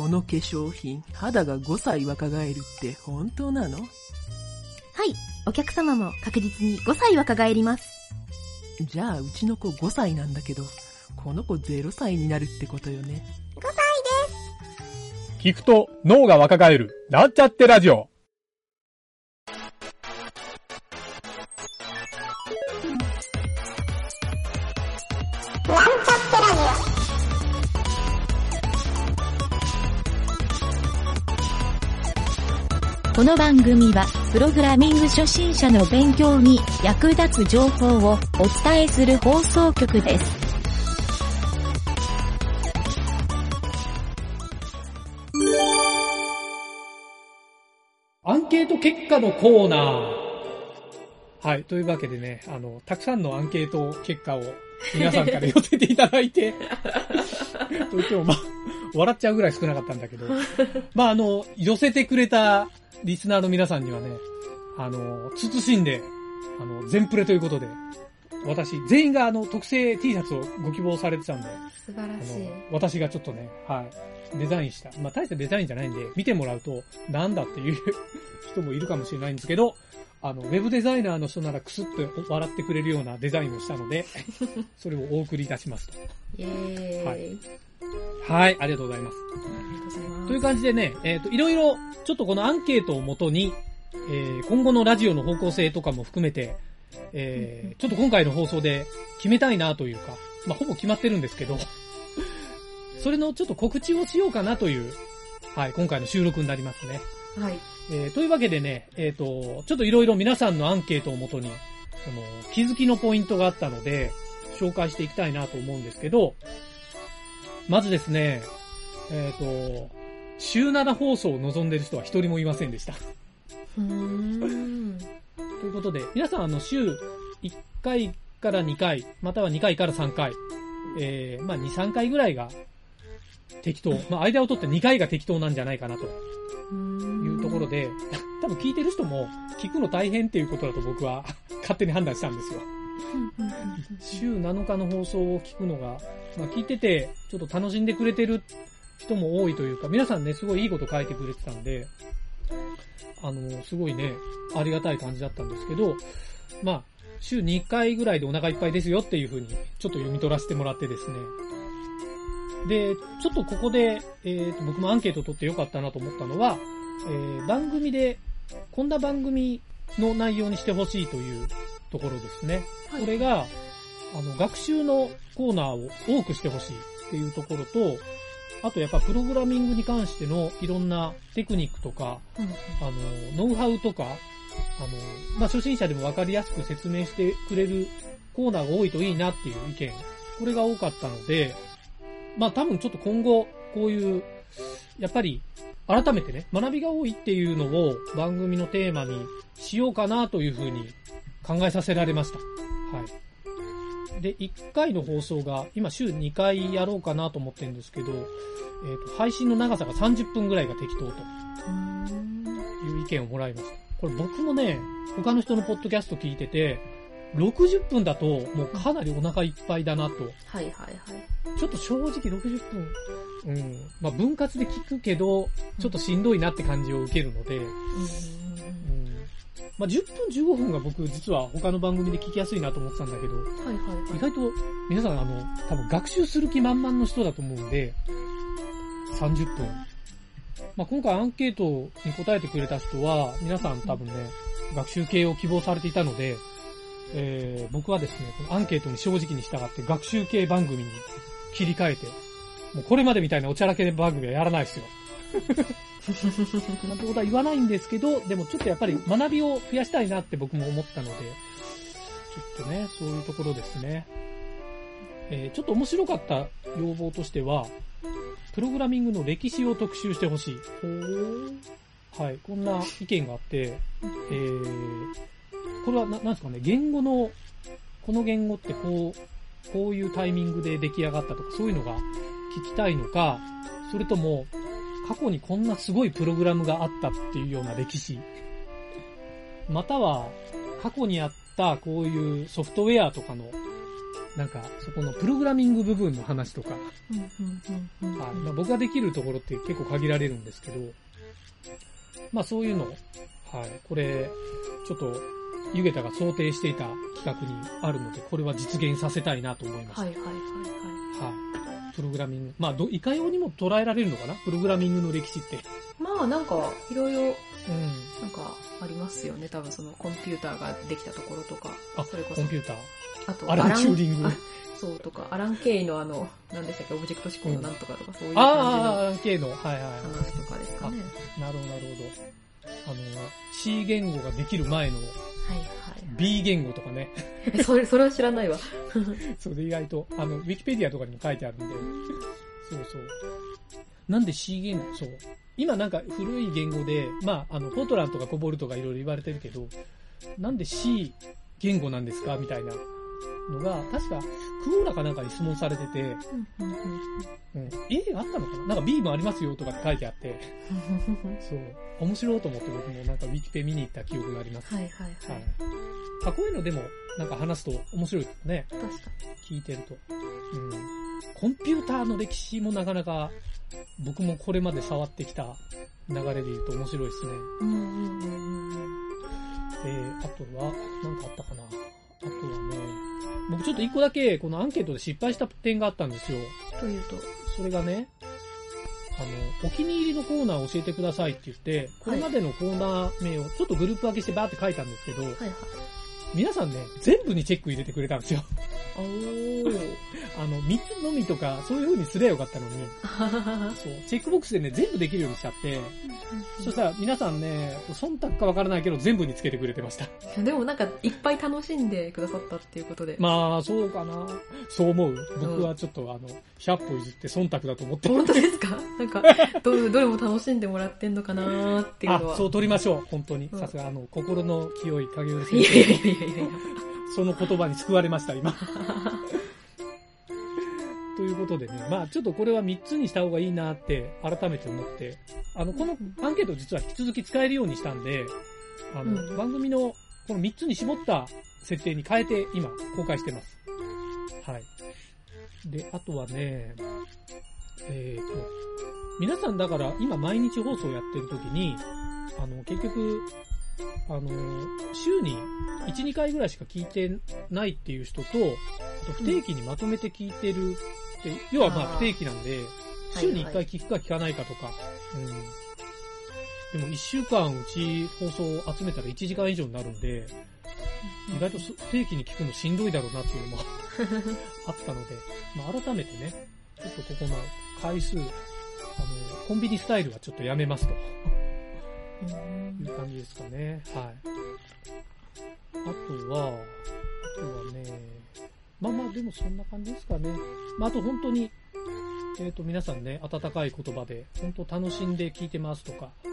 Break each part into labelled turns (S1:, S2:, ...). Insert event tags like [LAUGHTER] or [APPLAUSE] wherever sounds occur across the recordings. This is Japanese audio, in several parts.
S1: この化粧品、肌が5歳若返るって本当なの？
S2: はい。お客様も確実に5歳若返ります。
S1: じゃあ、うちの子5歳なんだけど、この子0歳になるってことよね。
S3: 聞くと脳が若返る、なんちゃってラジオ。
S4: この番組は、プログラミング初心者の勉強に役立つ情報をお伝えする放送局です。
S3: アンケート結果のコーナー。はい。というわけでね、あの、たくさんのアンケート結果を皆さんから寄せていただいて、[LAUGHS] と言ってもまあ、笑っちゃうぐらい少なかったんだけど、まああの、寄せてくれたリスナーの皆さんにはね、あの、慎んで、あの、全プレということで、私、全員があの、特製 T シャツをご希望されてたんで、
S2: 素晴
S3: あ
S2: らしい。
S3: の、私がちょっとね、はい、デザインした。まあ、大したデザインじゃないんで、見てもらうと、なんだっていう [LAUGHS] 人もいるかもしれないんですけど、あの、ウェブデザイナーの人ならクスッと笑ってくれるようなデザインをしたので、[LAUGHS] それをお送りいたしますと。
S2: イェーイ。
S3: はいはい、ありがとうございます。
S2: がとうございます。
S3: という感じでね、えっ、と、いろいろ、ちょっとこのアンケートをもとに、えー今後のラジオの方向性とかも含めて、えーちょっと今回の放送で決めたいなというか、まあ、ほぼ決まってるんですけど、[LAUGHS] それのちょっと告知をしようかなという、はい、今回の収録になりますね。
S2: はい。
S3: えーというわけでね、えっ、と、ちょっといろいろ皆さんのアンケートをもとに、その、気づきのポイントがあったので、紹介していきたいなと思うんですけど、まずですね、えっ、と、週7放送を望んでる人は一人もいませんでした。ということで、皆さんあの、週1回から2回、または2回から3回、えー、まあ2、3回ぐらいが適当。[LAUGHS] まあ間を取って2回が適当なんじゃないかなというところで、多分聞いてる人も聞くの大変っていうことだと僕は [LAUGHS] 勝手に判断したんですよ。週7日の放送を聞くのが、まあ聞いててちょっと楽しんでくれてる人も多いというか、皆さんね、すごいいいこと書いてくれてたんで、あの、すごいね、ありがたい感じだったんですけど、まあ、週2回ぐらいでお腹いっぱいですよっていうふうに、ちょっと読み取らせてもらってですね。で、ちょっとここで、えーと、僕もアンケート取ってよかったなと思ったのは、えー番組で、こんな番組の内容にしてほしいというところですね。
S2: はい
S3: これが、あの、学習のコーナーを多くしてほしいっていうところと、あとやっぱプログラミングに関してのいろんなテクニックとか、
S2: うんうん
S3: あの、ノウハウとか、あの、まあ、初心者でもわかりやすく説明してくれるコーナーが多いといいなっていう意見、これが多かったので、まあ、多分ちょっと今後、こういう、やっぱり、改めてね、学びが多いっていうのを番組のテーマにしようかなというふうに考えさせられました。はい。で、1回の放送が、今週2回やろうかなと思ってるんですけど、えっ、と、配信の長さが30分ぐらいが適当と。いう意見をもらいました。これ僕もね、他の人のポッドキャスト聞いてて、60分だともうかなりお腹いっぱいだなと。
S2: はいはいはい。
S3: ちょっと正直60分、うん。まあ分割で聞くけど、ちょっとしんどいなって感じを受けるので、うん。まあ10分15分が僕実は他の番組で聞きやすいなと思ってたんだけど、
S2: はいはいはい。
S3: 意外と皆さんあの、多分学習する気満々の人だと思うんで、30分。まあ、今回アンケートに答えてくれた人は、皆さん多分ね、学習系を希望されていたので、えー、僕はですね、このアンケートに正直に従って学習系番組に切り替えて、もうこれまでみたいなおちゃらけ番組はやらないですよ。なんてことは言わないんですけど、でもちょっとやっぱり学びを増やしたいなって僕も思ったので、ちょっとね、そういうところですね。えーちょっと面白かった要望としては、プログラミングの歴史を特集してほしい。はい、こんな意見があって、えー、これはな、なんですかね、言語の、この言語ってこう、こういうタイミングで出来上がったとか、そういうのが聞きたいのか、それとも、過去にこんなすごいプログラムがあったっていうような歴史。または、過去にあったこういうソフトウェアとかの、なんか、そこのプログラミング部分の話とか、僕ができるところって結構限られるんですけど、まあそういうの、はい、これ、ちょっと、ゆげたが想定していた企画にあるので、これは実現させたいなと思いました。
S2: はいはいはいは
S3: はい。プログラミング。まあ、ど、いかようにも捉えられるのかな？プログラミングの歴史って。
S2: い。まあなんか、いろいろ、
S3: うん。
S2: なんか、ありますよね。多分そのコンピューターができたところとか。
S3: あ、
S2: それこそ
S3: コンピューター。
S2: あと、
S3: アラン・チューリング？
S2: あそうとか、アラン・ケイのあの、何でしたっけ、オブジェクト思考のなんとかとか、そういう
S3: ああ、
S2: 感
S3: アラン系の。はいはい。
S2: じの話とかですかね。
S3: なるほど、なるほど。あの、C 言語ができる前の
S2: はい
S3: B 言語とかね。
S2: はい。それ、それは知らないわ。[LAUGHS]
S3: それで意外と、あの、ウィキペディアとかにも書いてあるんで。そうそう。なんで C 言語？そう。今なんか古い言語で、まあ、あの、フォトランとかコボルとかいろいろ言われてるけど、なんで C 言語なんですか？みたいなのが、確か、クオーラかなんかに質問されてて、うん、A あったのかな？なんか B もありますよとかって書いてあって、[LAUGHS] そう。面白いと思って僕もなんかウィキペ見に行った記憶があります。
S2: はいはい
S3: は
S2: はいい。。
S3: あ、こういうのでも、なんか話すと面白いですね。
S2: 確か
S3: 聞いてると。うん。コンピューターの歴史もなかなか、僕もこれまで触ってきた流れで言うと面白いですね。
S2: に。うんうんうんうんうん。
S3: えー、あとは、なんかあったかな？あとはね、僕ちょっと一個だけこのアンケートで失敗した点があったんですよ。
S2: というと、
S3: それがね、あの、お気に入りのコーナーを教えてくださいって言って、これまでのコーナー名をちょっとグループ分けしてバーって書いたんですけど、
S2: はいはい。
S3: 皆さんね、全部にチェック入れてくれたんですよ。
S2: おー。[LAUGHS]
S3: あの、3つのみとか、そういう風にすればよかったのに、[LAUGHS] そう、チェックボックスでね、全部できるようにしちゃって、そしたら皆さんね、忖度かわからないけど全部につけてくれてました。
S2: でもなんか、いっぱい楽しんでくださったっていうことで。
S3: まあ、そうかな。そう思う。僕はちょっとあの、100歩譲って忖度だと思って。
S2: 本当ですか？なんか、ど、どれも楽しんでもらってんのかなーっていうのは。
S3: あ、そう取りましょう。本当に。
S2: うん
S3: さすが、あの、心の清い影浦
S2: い
S3: 先
S2: やいや
S3: 生。
S2: いやいやいや。
S3: その言葉に救われました、今。ということでね、まあちょっとこれは3つにした方がいいなって改めて思って、あの、このアンケート実は引き続き使えるようにしたんで、あの、番組のこの3つに絞った設定に変えて今公開してます。はい。で、あとはね、えーと、皆さんだから今毎日放送やってる時に、あの、結局、あの、週に1、2回ぐらいしか聞いてないっていう人と、あと不定期にまとめて聞いてるって、要はまあ不定期なんで、
S2: い
S3: 週に1回聞くか聞かないかとか、うん。でも1週間うち放送を集めたら1時間以上になるんで、意外と不定期に聞くのしんどいだろうなっていうのも [LAUGHS] あったので、まあ、改めてね、ちょっとここの回数、あの、コンビニスタイルはちょっとやめますという感じですかね。はい。あとは、あとはね、まあまあでもそんな感じですかね。まああと本当に、えっ、と皆さんね、温かい言葉で、本当楽しんで聞いてますとか、えっ、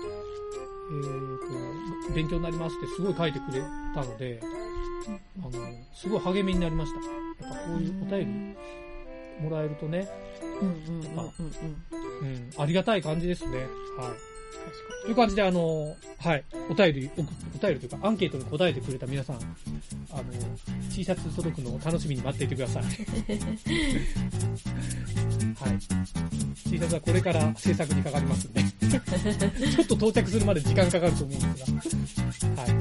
S3: と、勉強になりますってすごい書いてくれたので、あの、すごい励みになりました。やっぱこういうお便りもらえるとね、
S2: うんうんうんうんうん。
S3: うん、ありがたい感じですね。はい。という感じで、あの、はい、お便り、おお便りというか、アンケートに答えてくれた皆さん、あの、T シャツ届くのを楽しみに待っていてください。[LAUGHS] はい。T シャツはこれから制作にかかりますんで、[LAUGHS] ちょっと到着するまで時間かかると思うんですが、はい。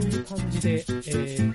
S3: という感じで、えー、